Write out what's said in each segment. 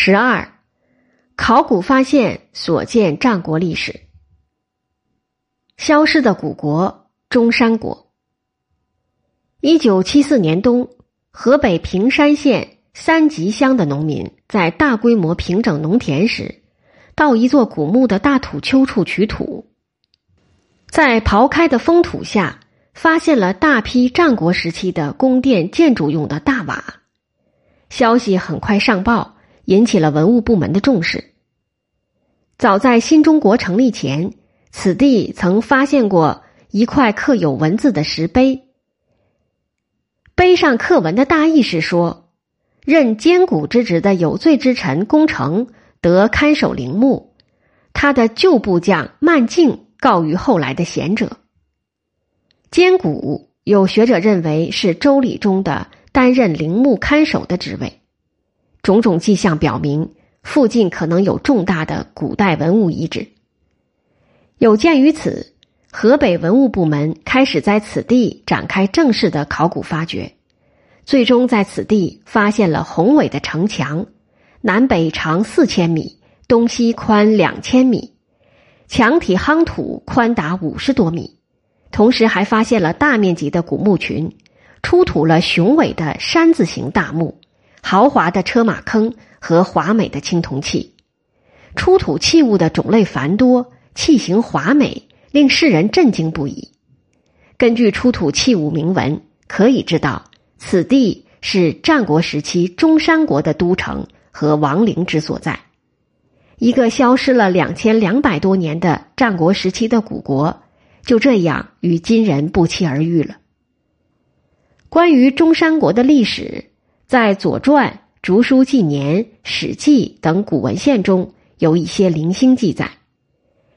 十二，考古发现所见战国历史。消失的古国中山国。一九七四年冬，河北平山县三吉乡的农民在大规模平整农田时，到一座古墓的大土丘处取土，在刨开的封土下，发现了大批战国时期的宫殿建筑用的大瓦。消息很快上报。引起了文物部门的重视。早在新中国成立前，此地曾发现过一块刻有文字的石碑，碑上刻文的大意是说，任监古之职的有罪之臣功成得看守陵墓，他的旧部将慢镜告于后来的贤者。监古有学者认为是周礼中的担任陵墓看守的职位。种种迹象表明，附近可能有重大的古代文物遗址。有鉴于此，河北文物部门开始在此地展开正式的考古发掘，最终在此地发现了宏伟的城墙，南北长四千米，东西宽两千米，墙体夯土宽达五十多米，同时还发现了大面积的古墓群，出土了雄伟的山字形大墓。豪华的车马坑和华美的青铜器，出土器物的种类繁多，器型华美，令世人震惊不已。根据出土器物铭文，可以知道此地是战国时期中山国的都城和王陵之所在。一个消失了两千两百多年的战国时期的古国，就这样与今人不期而遇了。关于中山国的历史。在《左传》《竹书纪年》《史记》等古文献中有一些零星记载。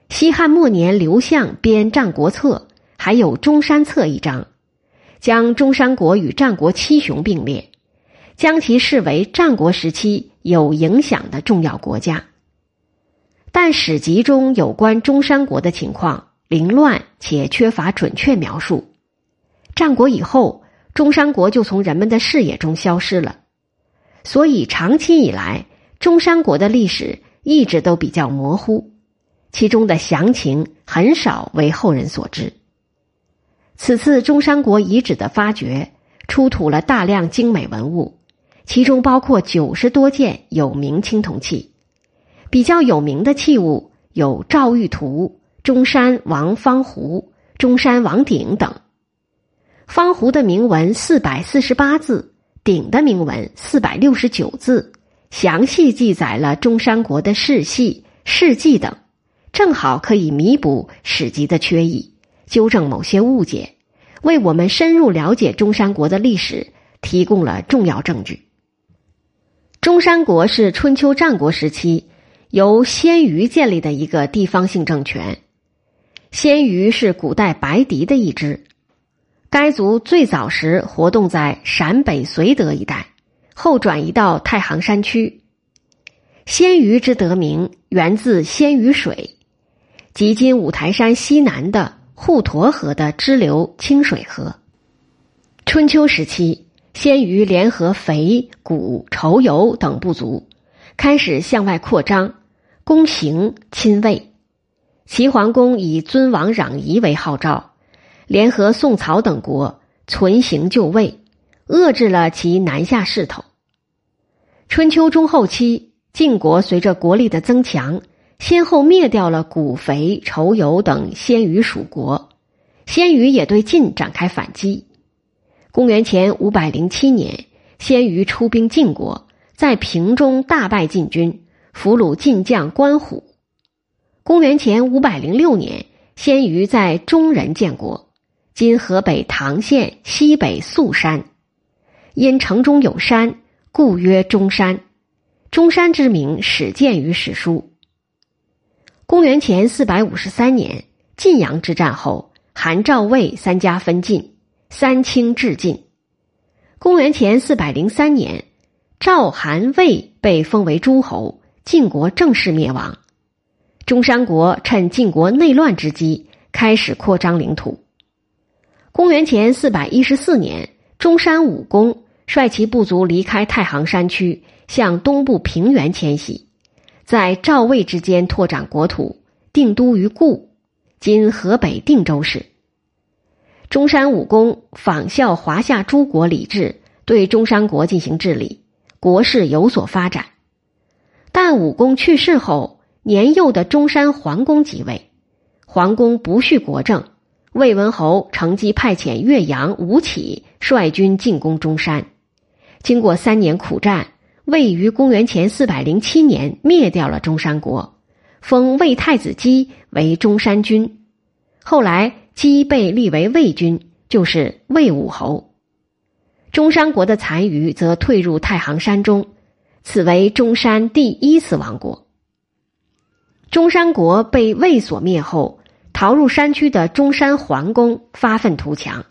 西汉末年，刘向编《战国策》，还有《中山策》一章，将中山国与战国七雄并列，将其视为战国时期有影响的重要国家。但史籍中有关中山国的情况凌乱且缺乏准确描述。战国以后。中山国就从人们的视野中消失了，所以长期以来，中山国的历史一直都比较模糊，其中的详情很少为后人所知。此次中山国遗址的发掘，出土了大量精美文物，其中包括九十多件有名青铜器，比较有名的器物有赵玉图、中山王方壶、中山王鼎等。方壶的铭文四百四十八字，鼎的铭文四百六十九字，详细记载了中山国的世系、事迹等，正好可以弥补史籍的缺益，纠正某些误解，为我们深入了解中山国的历史提供了重要证据。中山国是春秋战国时期由鲜于建立的一个地方性政权，鲜于是古代白狄的一支。该族最早时活动在陕北绥德一带，后转移到太行山区。鲜鱼之得名源自鲜鱼水，即今五台山西南的滹沱河的支流清水河。春秋时期，鲜鱼联合肥、谷、仇、游等部族，开始向外扩张，攻行侵魏。齐桓公以尊王攘夷为号召。联合宋曹等国存行就位，遏制了其南下势头。春秋中后期，晋国随着国力的增强，先后灭掉了古肥、仇游等鲜于属国，鲜于也对晋展开反击。公元前五百零七年，鲜于出兵晋国，在平中大败晋军，俘虏晋将关虎。公元前五百零六年，鲜于在中人建国。今河北唐县西北宿山，因城中有山，故曰中山。中山之名始见于史书。公元前四百五十三年，晋阳之战后，韩赵魏三家分晋，三清至晋。公元前四百零三年，赵、韩、魏被封为诸侯，晋国正式灭亡。中山国趁晋国内乱之机，开始扩张领土。公元前四百一十四年，中山武公率其部族离开太行山区，向东部平原迁徙，在赵魏之间拓展国土，定都于故（今河北定州市）。中山武功仿效华夏诸国礼制，对中山国进行治理，国势有所发展。但武功去世后，年幼的中山桓公即位，桓公不续国政，魏文侯乘机派遣岳阳吴起率军进攻中山。经过三年苦战，魏于公元前四百零七年灭掉了中山国，封魏太子姬为中山君。后来。姬被立为魏君，就是魏武侯。中山国的残余则退入太行山中，此为中山第一次亡国。中山国被魏所灭后，逃入山区的中山桓公发愤图强，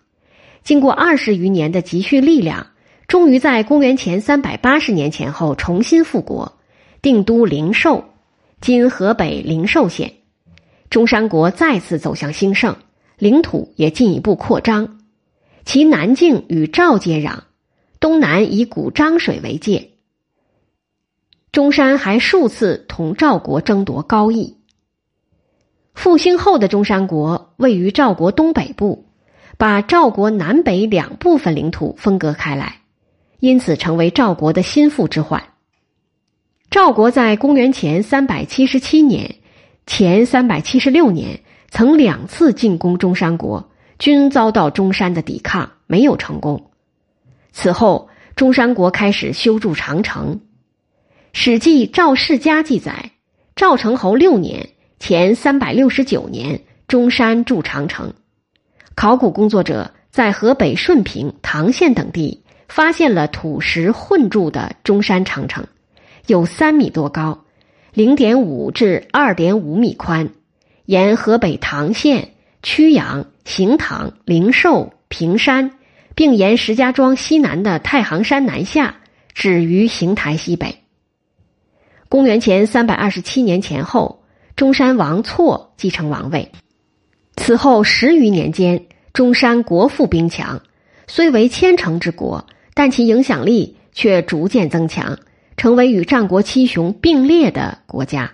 经过二十余年的积蓄力量，终于在公元前三百八十年前后重新复国，定都灵寿（今河北灵寿县）。中山国再次走向兴盛。领土也进一步扩张，其南境与赵接壤，东南以古漳水为界。中山还数次同赵国争夺高邑。复兴后的中山国位于赵国东北部，把赵国南北两部分领土分割开来，因此成为赵国的心腹之患。赵国在公元前三百七十七年、前三百七十六年。曾两次进攻中山国，均遭到中山的抵抗，没有成功。此后，中山国开始修筑长城。《史记·赵世家》记载，赵成侯六年（前三百六十九年），中山筑长城。考古工作者在河北顺平、唐县等地发现了土石混筑的中山长城，有三米多高，零点五至二点五米宽。沿河北唐县、曲阳、行唐、灵寿、平山，并沿石家庄西南的太行山南下，止于邢台西北。公元前三百二十七年前后，中山王错继承王位。此后十余年间，中山国富兵强，虽为千城之国，但其影响力却逐渐增强，成为与战国七雄并列的国家。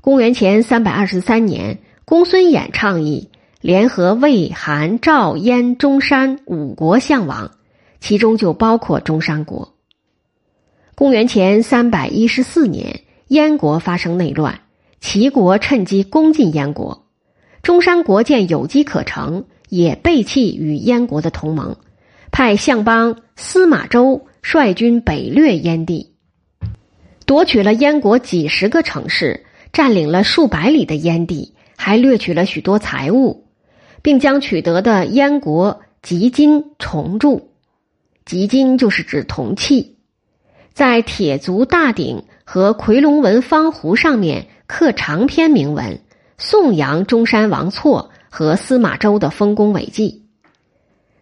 公元前三百二十三年，公孙衍倡议联合魏、韩、赵、燕、中山五国相王，其中就包括中山国。公元前三百一十四年，燕国发生内乱，齐国趁机攻进燕国。中山国见有机可乘，也背弃与燕国的同盟，派相邦司马周率军北掠燕地，夺取了燕国几十个城市。占领了数百里的燕地，还掠取了许多财物，并将取得的燕国集金重铸。集金就是指铜器，在铁足大鼎和夔龙纹方壶上面刻长篇铭文，颂扬中山王错和司马周的丰功伟绩。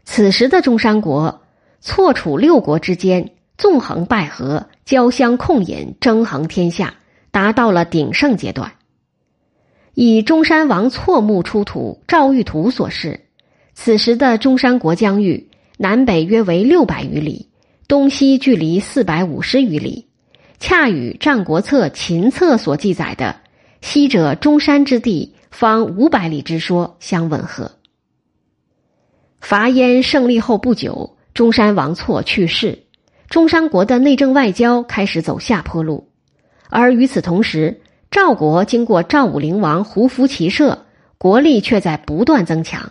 此时的中山国，错楚六国之间纵横捭阖，交相控引，争衡天下。达到了鼎盛阶段。以中山王错墓出土赵玉图所示，此时的中山国疆域南北约为六百余里，东西距离四百五十余里，恰与《战国策·秦策》所记载的“西者中山之地，方五百里”之说相吻合。伐燕胜利后不久，中山王错去世，中山国的内政外交开始走下坡路。而与此同时，赵国经过赵武灵王胡服骑射，国力却在不断增强。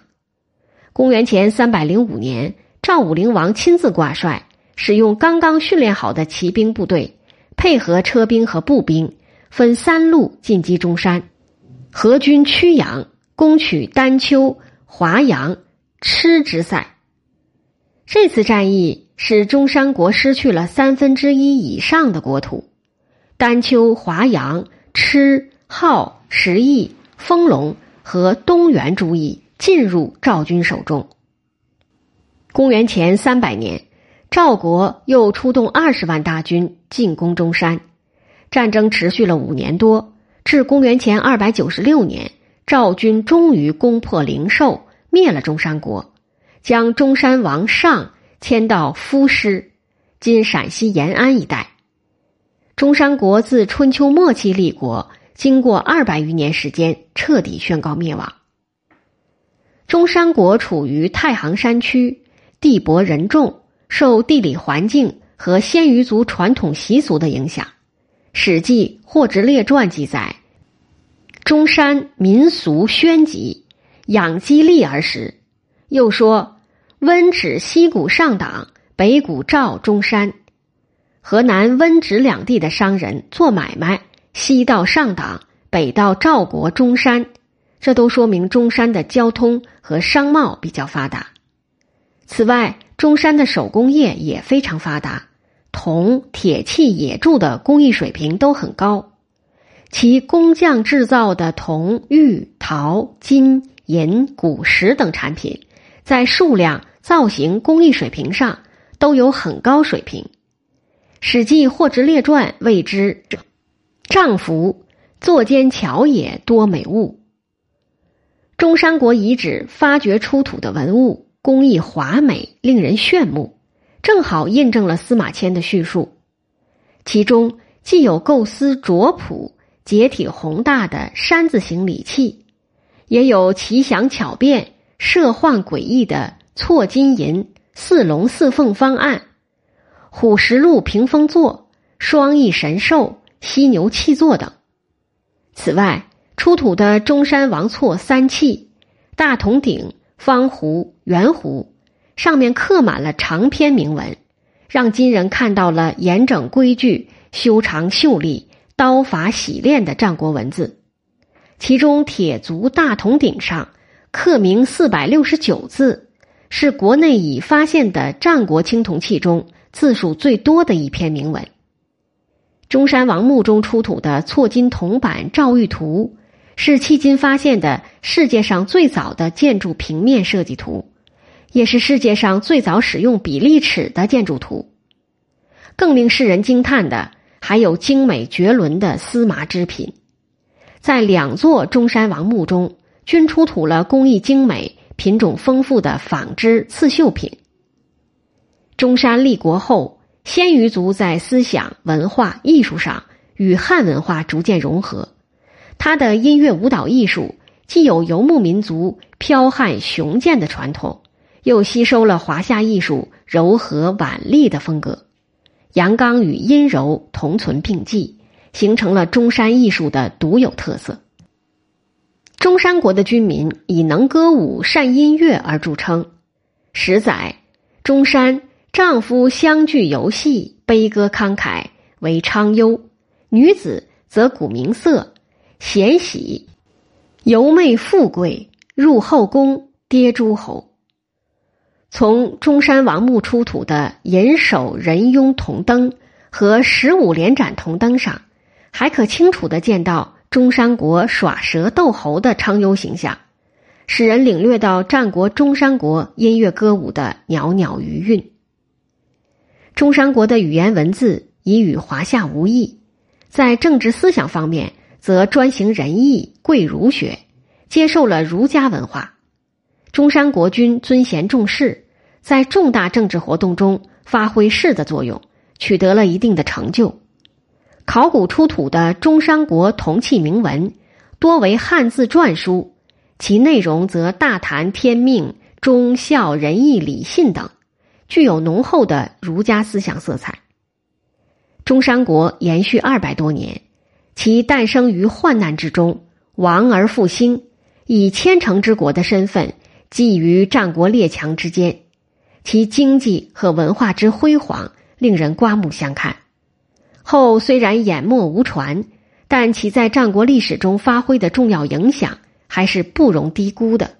公元前三百零五年，赵武灵王亲自挂帅，使用刚刚训练好的骑兵部队，配合车兵和步兵，分三路进击中山，合军曲阳，攻取丹丘、华阳、蚩之塞。这次战役使中山国失去了三分之一以上的国土。丹丘、华阳、郗、镐、石邑、丰隆和东原诸邑进入赵军手中。公元前三百年，赵国又出动二十万大军进攻中山，战争持续了五年多，至公元前二百九十六年，赵军终于攻破灵寿，灭了中山国，将中山王尚迁到夫师（今陕西延安一带）。中山国自春秋末期立国，经过二百余年时间，彻底宣告灭亡。中山国处于太行山区，地薄人众，受地理环境和鲜鱼族传统习俗的影响，《史记·霍职列传》记载：“中山民俗宣集，养鸡立而食。”又说：“温止西谷上党，北谷赵中山。”河南温直两地的商人做买卖，西到上党，北到赵国中山，这都说明中山的交通和商贸比较发达。此外，中山的手工业也非常发达，铜、铁器、冶铸的工艺水平都很高，其工匠制造的铜、玉、陶、金、银、古石等产品，在数量、造型、工艺水平上都有很高水平。《史记·霍职列传》谓之“丈夫坐间巧也，多美物”。中山国遗址发掘出土的文物工艺华美，令人炫目，正好印证了司马迁的叙述。其中既有构思拙朴、结体宏大的山字形礼器，也有奇想巧变、设幻诡异的错金银四龙四凤方案。虎石鹿屏风座、双翼神兽、犀牛器座等。此外，出土的中山王错三器、大铜鼎、方壶、圆壶，上面刻满了长篇铭文，让今人看到了严整规矩、修长秀丽、刀法洗练的战国文字。其中，铁足大铜鼎上刻铭四百六十九字，是国内已发现的战国青铜器中。字数最多的一篇铭文。中山王墓中出土的错金铜板赵玉图，是迄今发现的世界上最早的建筑平面设计图，也是世界上最早使用比例尺的建筑图。更令世人惊叹的，还有精美绝伦的丝麻织品。在两座中山王墓中，均出土了工艺精美、品种丰富的纺织刺绣品。中山立国后，鲜鱼族在思想、文化、艺术上与汉文化逐渐融合。他的音乐舞蹈艺术既有游牧民族剽悍雄健的传统，又吸收了华夏艺术柔和婉丽的风格，阳刚与阴柔同存并济，形成了中山艺术的独有特色。中山国的军民以能歌舞、善音乐而著称。十载，中山。丈夫相聚游戏，悲歌慷慨为昌幽；女子则古名色，贤喜，游媚富贵，入后宫，跌诸侯。从中山王墓出土的银首人雍铜灯和十五连盏铜灯上，还可清楚的见到中山国耍蛇斗猴的昌幽形象，使人领略到战国中山国音乐歌舞的袅袅余韵。中山国的语言文字已与华夏无异，在政治思想方面则专行仁义、贵儒学，接受了儒家文化。中山国君尊贤重士，在重大政治活动中发挥士的作用，取得了一定的成就。考古出土的中山国铜器铭文多为汉字篆书，其内容则大谈天命、忠孝仁义礼信等。具有浓厚的儒家思想色彩。中山国延续二百多年，其诞生于患难之中，亡而复兴，以千城之国的身份寄于战国列强之间，其经济和文化之辉煌令人刮目相看。后虽然湮没无传，但其在战国历史中发挥的重要影响还是不容低估的。